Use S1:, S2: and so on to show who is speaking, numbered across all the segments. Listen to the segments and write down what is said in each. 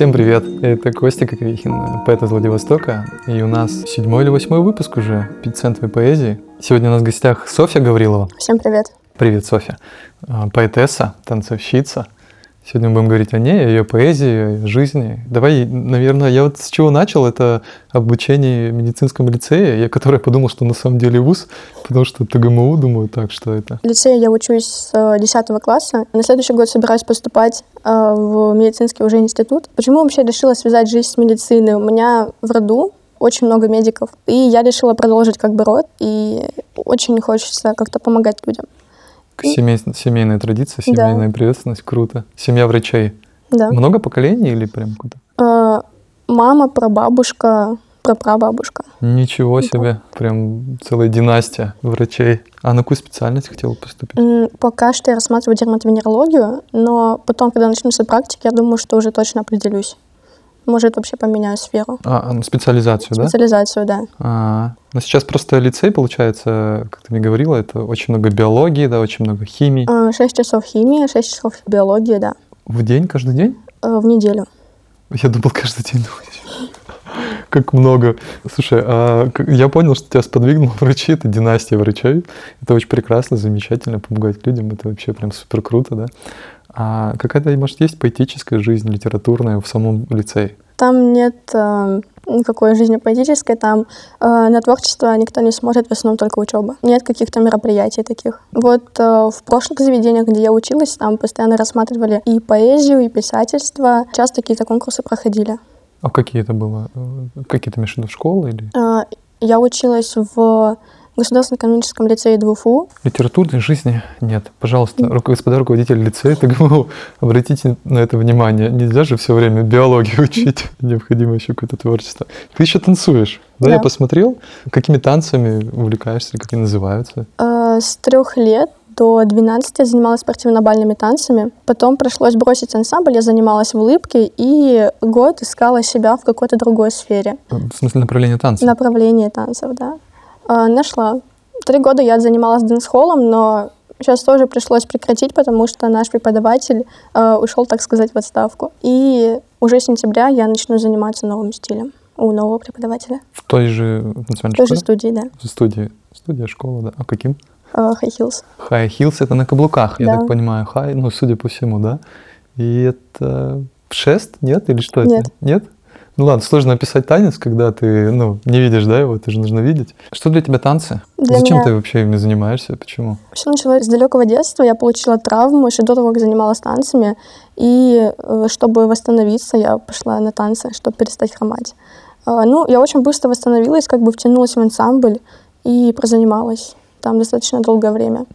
S1: Всем привет! Это Костя Коковихин, поэт из Владивостока. И у нас седьмой или восьмой выпуск уже пятицентовой поэзии. Сегодня у нас в гостях Софья Гаврилова.
S2: Всем привет!
S1: Привет, Софья. А, поэтесса, танцовщица, Сегодня мы будем говорить о ней, о ее поэзии, о жизни. Давай, наверное, я вот с чего начал, это обучение в медицинском лицее, я которое подумал, что на самом деле вуз, потому что ТГМУ, думаю, так, что это.
S2: В лицее я учусь с 10 класса. На следующий год собираюсь поступать э, в медицинский уже институт. Почему вообще решила связать жизнь с медициной? У меня в роду очень много медиков, и я решила продолжить как бы род, и очень хочется как-то помогать людям.
S1: Семей, семейная традиция, семейная да. приветственность, круто. Семья врачей.
S2: Да.
S1: Много поколений или прям куда?
S2: А, мама, прабабушка, прапрабабушка.
S1: Ничего себе, прям целая династия врачей. А на какую специальность хотела поступить?
S2: Пока что я рассматриваю дерматовенерологию, но потом, когда начнутся практики, я думаю, что уже точно определюсь. Может, вообще поменяю сферу.
S1: А, а специализацию,
S2: да? Специализацию, да.
S1: А, но сейчас просто лицей, получается, как ты мне говорила, это очень много биологии, да, очень много химии.
S2: А, шесть часов химии, шесть часов биологии, да.
S1: В день, каждый день?
S2: А, в неделю.
S1: Я думал, каждый день. Как много. Слушай, а я понял, что тебя сподвигнул врачи, это династия врачей. Это очень прекрасно, замечательно, помогать людям, это вообще прям супер круто, да. А какая-то, может, есть поэтическая жизнь литературная в самом лицее?
S2: Там нет э, никакой жизни поэтической, там э, на творчество никто не смотрит, в основном только учеба. Нет каких-то мероприятий таких. Вот э, в прошлых заведениях, где я училась, там постоянно рассматривали и поэзию, и писательство. Часто какие-то конкурсы проходили.
S1: А какие это было? Какие-то между школы или?
S2: Э, я училась в Государственном экономическом лицее ДВФУ.
S1: Литературной жизни нет. Пожалуйста, mm. господа руководители лицея ТГМУ, обратите на это внимание. Нельзя же все время биологию учить. Необходимо еще какое-то творчество. Ты еще танцуешь. Да, да, я посмотрел. Какими танцами увлекаешься, как они называются?
S2: Э, с трех лет до 12 я занималась спортивно-бальными танцами. Потом пришлось бросить ансамбль, я занималась в улыбке и год искала себя в какой-то другой сфере.
S1: В смысле направление танцев?
S2: Направление танцев, да. А, нашла. Три года я занималась дэнс-холлом, но сейчас тоже пришлось прекратить, потому что наш преподаватель э, ушел, так сказать, в отставку. И уже с сентября я начну заниматься новым стилем у нового преподавателя.
S1: В той же национальной
S2: В той же студии, да.
S1: В студии. Студия, школа, да. А каким?
S2: Uh, high Heels.
S1: High Heels — это на каблуках,
S2: да.
S1: я так понимаю. High, ну, судя по всему, да. И это шест, нет? Или что
S2: нет.
S1: это? Нет. Ну ладно, сложно описать танец, когда ты ну, не видишь, да, его, это же нужно видеть. Что для тебя танцы?
S2: Для
S1: Зачем
S2: меня...
S1: ты вообще ими занимаешься? Почему?
S2: Все началось с далекого детства. Я получила травму еще до того, как занималась танцами. И э, чтобы восстановиться, я пошла на танцы, чтобы перестать хромать. А, ну, я очень быстро восстановилась, как бы втянулась в ансамбль и прозанималась там достаточно долгое время.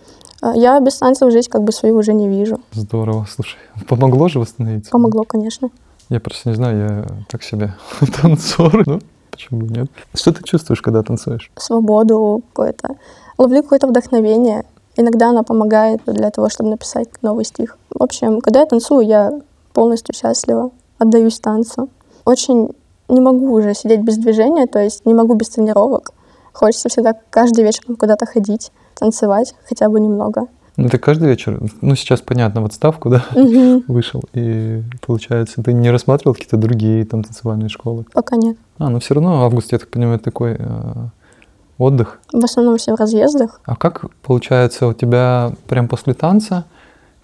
S2: А, я без танцев жизнь как бы свою уже не вижу.
S1: Здорово, слушай. Помогло же восстановиться?
S2: Помогло, конечно.
S1: Я просто не знаю, я так себе танцор, ну, почему нет? Что ты чувствуешь, когда танцуешь?
S2: Свободу какое-то. Ловлю какое-то вдохновение. Иногда она помогает для того, чтобы написать новый стих. В общем, когда я танцую, я полностью счастлива, отдаюсь танцу. Очень не могу уже сидеть без движения, то есть не могу без тренировок. Хочется всегда каждый вечер куда-то ходить, танцевать хотя бы немного.
S1: Ну, ты каждый вечер, ну, сейчас, понятно, в отставку, да,
S2: угу.
S1: вышел, и, получается, ты не рассматривал какие-то другие там танцевальные школы?
S2: Пока нет.
S1: А, ну, все равно август, я так понимаю, такой э, отдых?
S2: В основном все в разъездах.
S1: А как, получается, у тебя прям после танца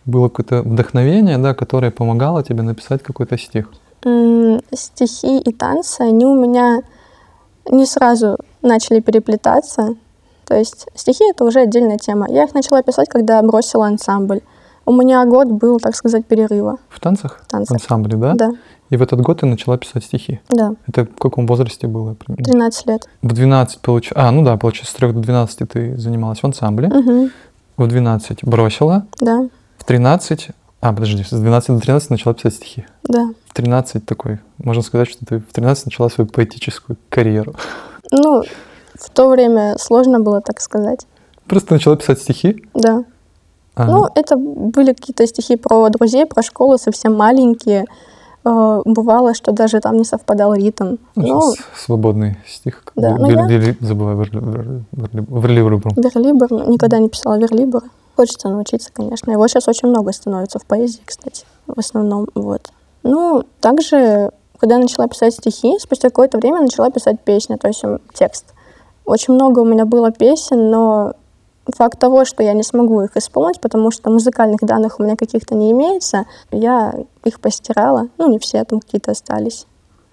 S1: было какое-то вдохновение, да, которое помогало тебе написать какой-то стих?
S2: М-м, стихи и танцы, они у меня не сразу начали переплетаться, то есть стихи — это уже отдельная тема. Я их начала писать, когда бросила ансамбль. У меня год был, так сказать, перерыва.
S1: В танцах?
S2: В танцах.
S1: В ансамбле, да?
S2: Да.
S1: И в этот год ты начала писать стихи?
S2: Да.
S1: Это в каком возрасте было?
S2: Примерно? 13 лет.
S1: В 12, получается... А, ну да, получается, с 3 до 12 ты занималась в ансамбле.
S2: Угу.
S1: В 12 бросила.
S2: Да.
S1: В 13... А, подожди, с 12 до 13 начала писать стихи.
S2: Да.
S1: В 13 такой, можно сказать, что ты в 13 начала свою поэтическую карьеру.
S2: Ну, в то время сложно было так сказать.
S1: Просто начала писать стихи?
S2: Да. Ага. Ну, это были какие-то стихи про друзей, про школу, совсем маленькие. Э, бывало, что даже там не совпадал ритм.
S1: Ну, свободный стих.
S2: Да,
S1: ну, я... Забываю, верлибр.
S2: Верлибр. Никогда не писала верлибр. Хочется научиться, конечно. Его сейчас очень много становится в поэзии, кстати. В основном, вот. Ну, также, когда начала писать стихи, спустя какое-то время начала писать песни, то есть текст. Очень много у меня было песен, но факт того, что я не смогу их исполнить, потому что музыкальных данных у меня каких-то не имеется, я их постирала. Ну, не все, там какие-то остались.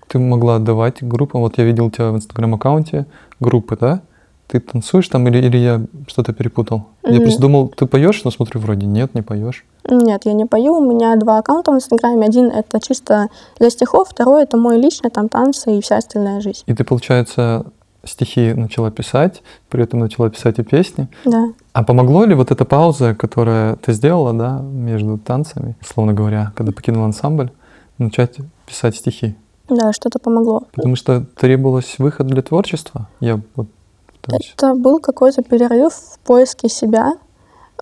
S1: Ты могла отдавать группам. Вот я видел тебя в инстаграм-аккаунте группы, да? Ты танцуешь там или, или я что-то перепутал? Я
S2: Мгм.
S1: просто думал, ты поешь, но смотрю, вроде нет, не поешь.
S2: Нет, я не пою. У меня два аккаунта в Инстаграме. Один — это чисто для стихов, второй — это мой личный, там танцы и вся остальная жизнь.
S1: И ты, получается, стихи начала писать, при этом начала писать и песни.
S2: Да.
S1: А помогло ли вот эта пауза, которая ты сделала, да, между танцами, условно говоря, когда покинула ансамбль, начать писать стихи?
S2: Да, что-то помогло.
S1: Потому что требовалось выход для творчества. Я вот пытаюсь-
S2: Это был какой-то перерыв в поиске себя.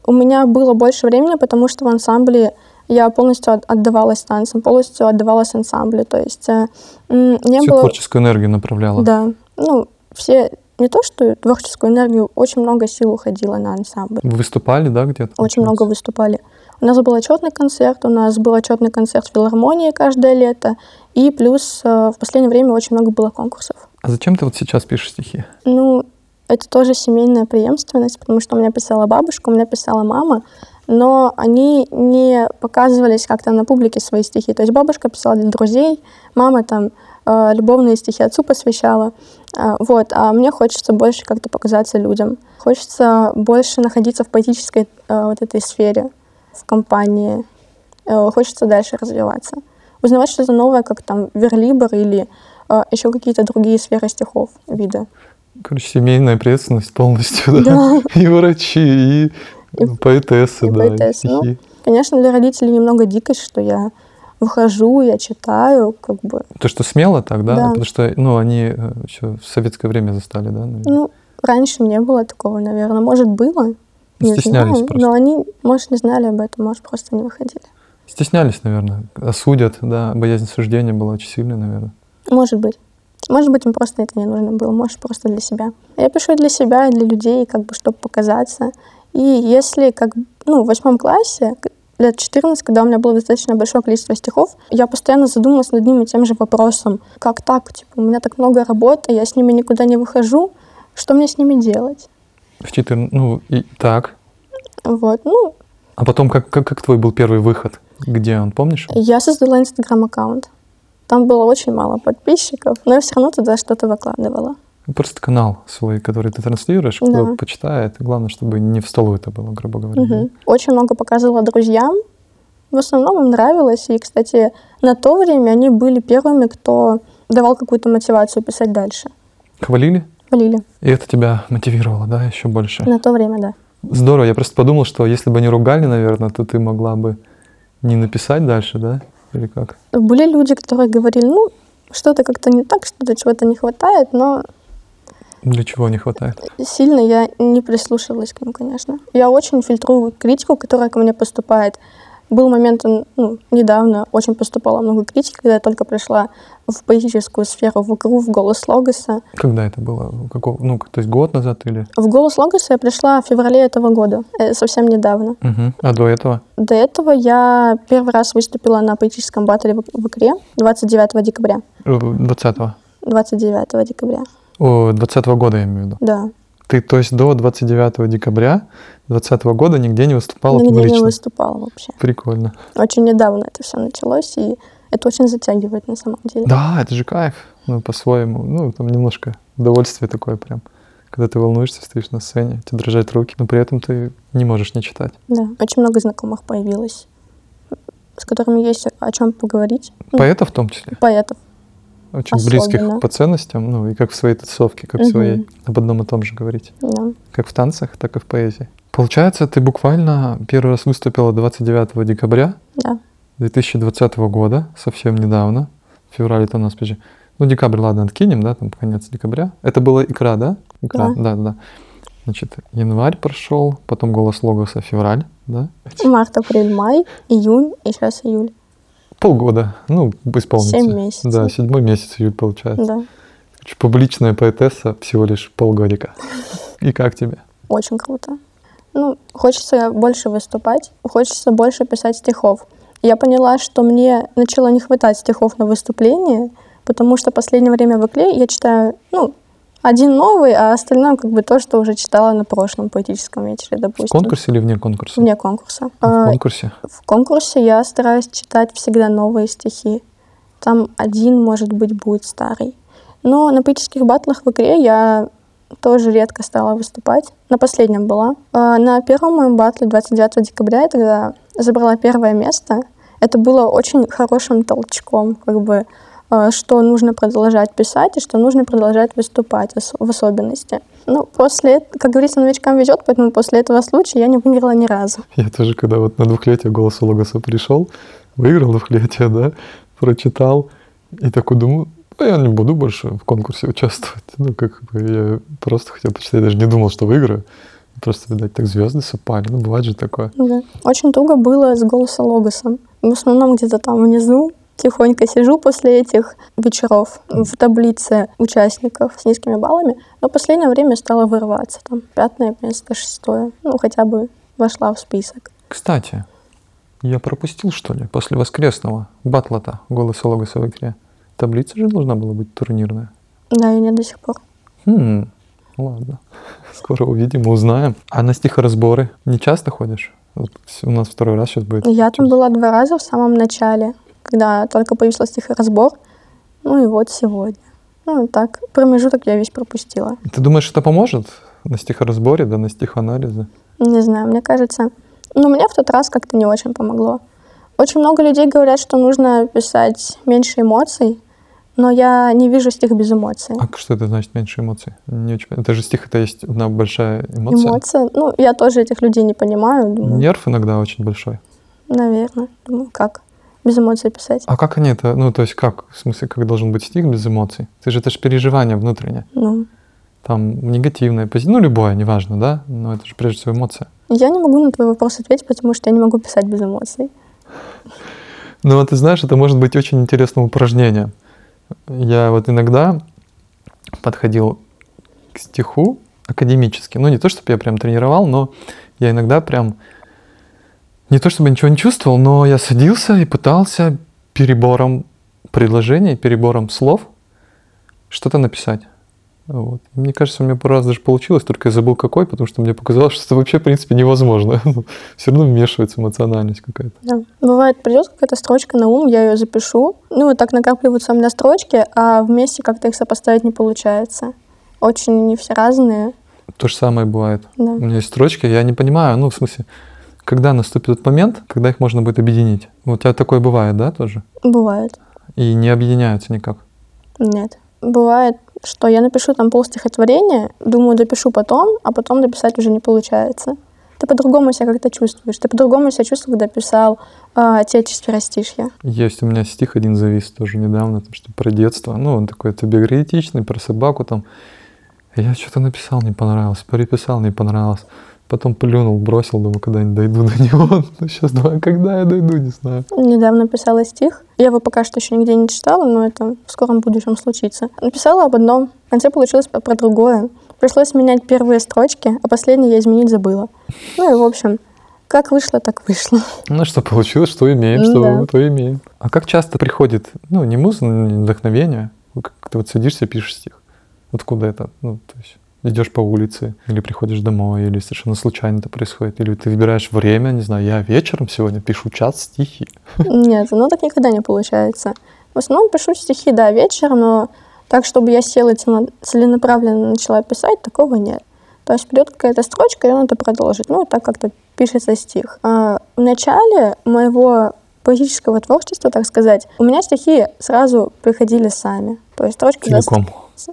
S2: У меня было больше времени, потому что в ансамбле я полностью от- отдавалась танцам, полностью отдавалась ансамблю. То есть э, не
S1: всю
S2: было...
S1: творческую энергию направляла.
S2: Да. Ну, все... Не то, что творческую энергию, очень много сил уходило на ансамбль.
S1: Вы выступали, да, где-то?
S2: Очень много выступали. У нас был отчетный концерт, у нас был отчетный концерт в филармонии каждое лето. И плюс э, в последнее время очень много было конкурсов.
S1: А зачем ты вот сейчас пишешь стихи?
S2: Ну, это тоже семейная преемственность, потому что у меня писала бабушка, у меня писала мама, но они не показывались как-то на публике свои стихи. То есть бабушка писала для друзей, мама там э, любовные стихи отцу посвящала. А, вот, а мне хочется больше как-то показаться людям. Хочется больше находиться в поэтической э, вот этой сфере, в компании. Э, хочется дальше развиваться. Узнавать что-то новое, как там верлибр или э, еще какие-то другие сферы стихов, вида.
S1: Короче, семейная преемственность полностью, да?
S2: Да.
S1: И врачи, и,
S2: И-
S1: поэтессы,
S2: и
S1: да, и
S2: поэтессы, ну. Конечно, для родителей немного дикость, что я выхожу, я читаю, как бы.
S1: То, что смело так, да?
S2: Да.
S1: Потому что, ну, они еще в советское время застали, да? наверное?
S2: Ну, раньше не было такого, наверное. Может, было, не
S1: Стеснялись
S2: знаю.
S1: просто.
S2: Но они, может, не знали об этом, может, просто не выходили.
S1: Стеснялись, наверное. Осудят, да. Боязнь суждения была очень сильная, наверное.
S2: Может быть. Может быть, им просто это не нужно было, может, просто для себя. Я пишу для себя, для людей, как бы, чтобы показаться. И если, как, ну, в восьмом классе, лет 14, когда у меня было достаточно большое количество стихов, я постоянно задумалась над одним и тем же вопросом. Как так? Типа, у меня так много работы, я с ними никуда не выхожу. Что мне с ними делать?
S1: В 14, ну, и так.
S2: Вот, ну,
S1: А потом, как, как, как твой был первый выход? Где он, помнишь?
S2: я создала инстаграм-аккаунт. Там было очень мало подписчиков, но я все равно туда что-то выкладывала.
S1: Ну, Просто канал свой, который ты транслируешь, кто
S2: Да.
S1: почитает. Главное, чтобы не в столу это было, грубо говоря.
S2: Мгм. Очень много показывала друзьям. В основном им нравилось. И, кстати, на то время они были первыми, кто давал какую-то мотивацию писать дальше.
S1: Хвалили?
S2: Валили.
S1: И это тебя мотивировало, да, еще больше?
S2: На то время, да.
S1: Здорово, я просто подумал, что если бы они ругали, наверное, то ты могла бы не написать дальше, да? Или как?
S2: Были люди, которые говорили, ну, что-то как-то не так, что-то чего-то не хватает, но
S1: Для чего не хватает?
S2: сильно я не прислушивалась к ним, конечно. Я очень фильтрую критику, которая ко мне поступает. Был момент, ну, недавно очень поступало много критики, когда я только пришла в поэтическую сферу, в игру, в голос Логоса.
S1: Когда это было? Какого, ну, то есть год назад или?
S2: В «Голос Логоса» я пришла в феврале этого года, э, совсем недавно.
S1: Мгм. А до этого?
S2: До этого я первый раз выступила на поэтическом батле в, в игре 29 декабря.
S1: Э, 20-го.
S2: 29 декабря,
S1: О, 20 года я имею в виду.
S2: да.
S1: Ты, то есть до 29 декабря 20 года нигде не выступала
S2: Нигде
S1: публично?
S2: не выступала вообще.
S1: Прикольно.
S2: Очень недавно это все началось, и это очень затягивает на самом деле.
S1: Да, это же кайф. Ну, по-своему. Ну, там немножко удовольствие такое прям. Когда ты волнуешься, стоишь на сцене, тебе дрожат руки, но при этом ты не можешь не читать.
S2: Да, очень много знакомых появилось, с которыми есть о чем поговорить. Ну,
S1: Поэтов в том числе.
S2: Поэтов.
S1: Очень
S2: Особенно.
S1: близких по ценностям, ну, и как в своей тусовке, как в
S2: Мгм.
S1: своей. Об одном и том же говорить.
S2: Да.
S1: Как в танцах, так и в поэзии. Получается, ты буквально первый раз выступила 29 декабря
S2: Да.
S1: 2020 года, совсем недавно. В феврале это у нас позже. Ну, декабрь, ладно, откинем, да, там конец декабря. Это была икра, да? Икра, да, да. Значит, январь прошел, потом голос Логоса февраль, да?
S2: Март, апрель, май, июнь и сейчас июль.
S1: Полгода, ну, исполнится.
S2: Семь месяцев.
S1: Да, седьмой месяц июль получается.
S2: Да.
S1: Публичная поэтесса всего лишь полгодика. И как тебе?
S2: Очень круто. Ну, хочется больше выступать, хочется больше писать стихов. Я поняла, что мне начало не хватать стихов на выступление, потому что в последнее время в Икле я читаю, ну, один новый, а остальное как бы то, что уже читала на прошлом поэтическом вечере, допустим.
S1: В конкурсе или вне конкурса?
S2: Вне конкурса.
S1: В
S2: А,
S1: конкурсе.
S2: В конкурсе я стараюсь читать всегда новые стихи. Там один, может быть, будет старый. Но на поэтических батлах в игре я тоже редко стала выступать. На последнем была. А На первом моем батле 29 декабря я тогда забрала первое место. Это было очень хорошим толчком, как бы, а, что нужно продолжать писать и что нужно продолжать выступать в особенности. Ну, после, как говорится, новичкам везет, поэтому после этого случая я не выиграла ни разу.
S1: Я тоже, когда вот на двухлетие «Голос Логоса» пришел, выиграл двухлетие, да, прочитал, и такой думаю, а я не буду больше в конкурсе участвовать. Ну, как бы я просто хотел почитать, я даже не думал, что выиграю. Просто, видать, так звезды совпали. Ну, бывает же такое.
S2: Да. Очень туго было с голосом Логосом. В основном где-то там внизу тихонько сижу после этих вечеров в таблице участников с низкими баллами, но в последнее время стала вырываться. Там пятое место, шестое. Ну, хотя бы вошла в список.
S1: Кстати, я пропустил, что ли, после воскресного батла-то «Голоса Логоса» в игре. Таблица же должна была быть турнирная.
S2: Да, и не до сих пор.
S1: Хм, ладно. Скоро увидим узнаем. А на стихоразборы не часто ходишь? Вот у нас второй раз сейчас будет.
S2: Я там была два раза в самом начале, когда только появился стихоразбор. Ну и вот сегодня. Ну, так, промежуток я весь пропустила.
S1: Ты думаешь, это поможет на стихоразборе, да, на стихоанализе?
S2: Не знаю, мне кажется... Ну, мне в тот раз как-то не очень помогло. Очень много людей говорят, что нужно писать меньше эмоций, но я не вижу стих без эмоций.
S1: А что это значит меньше эмоций? Не очень. Это же стих, это есть одна большая эмоция.
S2: Эмоции. Ну, я тоже этих людей не понимаю. Думаю,
S1: Нерв иногда очень большой.
S2: наверное. Думаю, как? Без эмоций писать.
S1: А как они это, ну, то есть как, в смысле, как должен быть стих без эмоций? Ты же, это же переживание внутреннее.
S2: Ну,
S1: Там негативное, позитивное, ну, любое, неважно, да? Но это же прежде всего эмоция.
S2: я не могу на твой вопрос ответить, потому что я не могу писать без эмоций.
S1: Ну, вот ты знаешь, это может быть очень интересным упражнением. Я вот иногда подходил к стиху академически. Ну, не то, чтобы я прям тренировал, но я иногда прям... Не то, чтобы ничего не чувствовал, но я садился и пытался перебором предложений, перебором слов что-то написать. Вот. Мне кажется, у меня пару раз даже получилось, только я забыл какой, потому что мне показалось, что это вообще, в принципе, невозможно. Все равно вмешивается эмоциональность какая-то.
S2: Да. Бывает, придет какая-то строчка на ум, я ее запишу. Ну, вот так накапливаются у меня строчки, а вместе как-то их сопоставить не получается. Очень они все разные.
S1: То же самое бывает.
S2: Да.
S1: У меня есть строчки, я не понимаю, ну, в смысле, когда наступит тот момент, когда их можно будет объединить. Вот у тебя такое бывает, да, тоже?
S2: Бывает.
S1: И не объединяются никак.
S2: Нет. Бывает, что я напишу там пол стихотворения, думаю, допишу потом, а потом дописать уже не получается. Ты по-другому себя как-то чувствуешь. Ты по-другому себя чувствовал, когда писал а, те четверостишья.
S1: Есть у меня стих один завис тоже недавно, там, что про детство. Ну, он такой автобиографичный, про собаку там. Я что-то написал, не понравилось, переписал, не понравилось. Потом плюнул, бросил, думаю, когда-нибудь дойду до него. Ну, сейчас думаю, когда я дойду, не знаю.
S2: Недавно писала стих. Я его пока что еще нигде не читала, но это в скором будущем случится. Написала об одном, в конце получилось про другое. Пришлось менять первые строчки, а последние я изменить забыла. Ну и в общем, как вышло, так вышло.
S1: Ну, что получилось, что имеем, что
S2: Да.
S1: то имеем. А как часто приходит, ну, не муза, не вдохновение, а как ты вот садишься, пишешь стих? Откуда это? Ну, то есть идешь по улице, или приходишь домой, или совершенно случайно это происходит, или ты выбираешь время, не знаю, я вечером сегодня пишу час стихи.
S2: Нет, ну так никогда не получается. В основном пишу стихи, да, вечером, но так, чтобы я села и целенаправленно начала писать, такого нет. То есть придет какая-то строчка, и он это продолжит. Ну, и так как-то пишется стих. А в начале моего поэтического творчества, так сказать, у меня стихи сразу приходили сами. То есть строчка за,
S1: Целиком.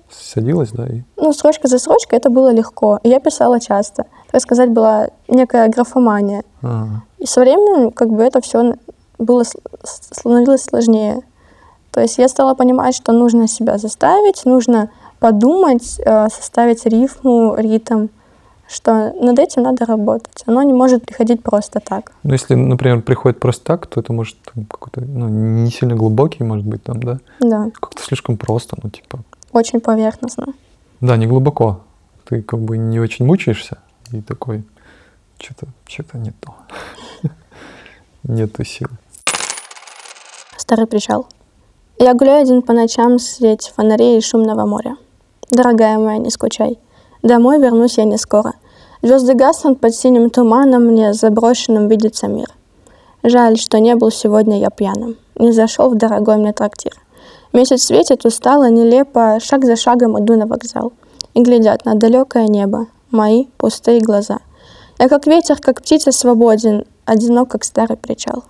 S1: Садилась, да, и
S2: ну, строчка за строчкой это было легко. И я писала часто. Так сказать, была некая графомания.
S1: Ага.
S2: И со временем как бы это все было, становилось сложнее. То есть я стала понимать, что нужно себя заставить, нужно подумать, э, составить рифму, ритм, что над этим надо работать. Оно не может приходить просто так.
S1: Ну, если, например, приходит просто так, то это может какой-то, ну, не сильно глубокий, может быть, там, да?
S2: Да,
S1: Как-то слишком просто, ну, типа,
S2: очень поверхностно.
S1: да, не глубоко. Ты как бы не очень мучаешься и такой, что-то, что-то не то. Нету сил.
S2: Старый причал. Я гуляю один по ночам средь фонарей и шумного моря. Дорогая моя, не скучай. Домой вернусь я не скоро. Звезды гаснут под синим туманом, мне заброшенным видится мир. Жаль, что не был сегодня я пьяным, не зашел в дорогой мне трактир. Месяц светит устало, нелепо, шаг за шагом иду на вокзал. И глядят на далекое небо, мои пустые глаза. Я как ветер, как птица свободен, одинок, как старый причал.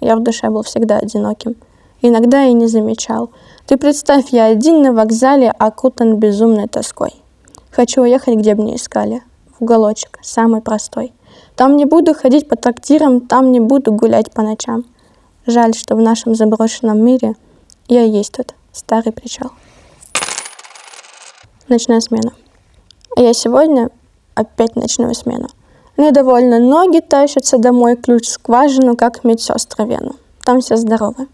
S2: Я в душе был всегда одиноким. Иногда и не замечал. Ты представь, я один на вокзале, окутан безумной тоской. Хочу уехать, где бы не искали. В уголочек, самый простой. Там не буду ходить по трактирам, там не буду гулять по ночам. Жаль, что в нашем заброшенном мире я и есть тот старый причал. Ночная смена. Я сегодня опять ночную смену. Недовольно ноги тащатся домой, ключ в скважину, как медсестра вену. Там все здоровы.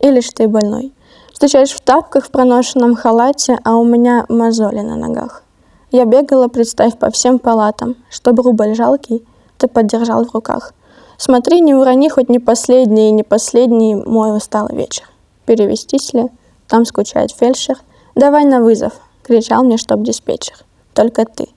S2: Или ж ты больной. Встречаешь в тапках в проношенном халате, а у меня мозоли на ногах. Я бегала, представь, по всем палатам, чтобы рубль жалкий ты поддержал в руках. Смотри, не урони хоть не последний и не последний мой усталый вечер. Перевестись ли? Там скучает фельдшер. Давай на вызов, кричал мне, чтоб диспетчер. Только ты.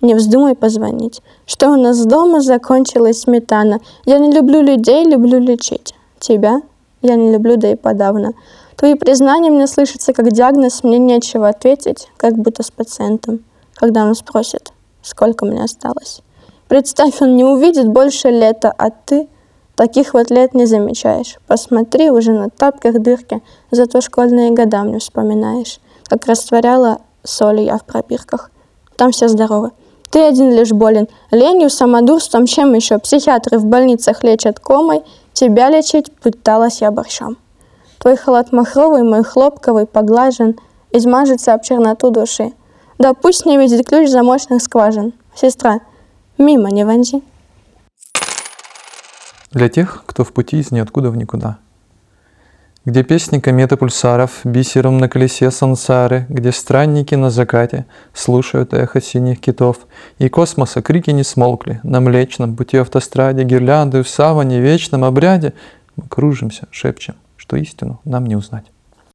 S2: Не вздумай позвонить. Что у нас дома закончилась сметана. Я не люблю людей, люблю лечить. Тебя я не люблю, да и подавно. Твои признания мне слышатся как диагноз, мне нечего ответить, как будто с пациентом, когда он спросит, сколько мне осталось. Представь, он не увидит больше лета, а ты таких вот лет не замечаешь. Посмотри, уже на тапках дырки, зато школьные года мне вспоминаешь, как растворяла соль я в пробирках. Там все здоровы. Ты один лишь болен. Ленью, самодурством, чем еще? Психиатры в больницах лечат комой, тебя лечить пыталась я борщом. Твой халат махровый, мой хлопковый, поглажен, измажется об черноту души. Да пусть не видит ключ замочных скважин. Сестра, мимо не вонзи.
S1: Для тех, кто в пути из ниоткуда в никуда. Где песни кометы пульсаров бисером на колесе сансары, где странники на закате слушают эхо синих китов, и космоса крики не смолкли, на млечном пути автостраде, гирлянды в саване, вечном обряде, мы кружимся, шепчем, что истину нам не узнать.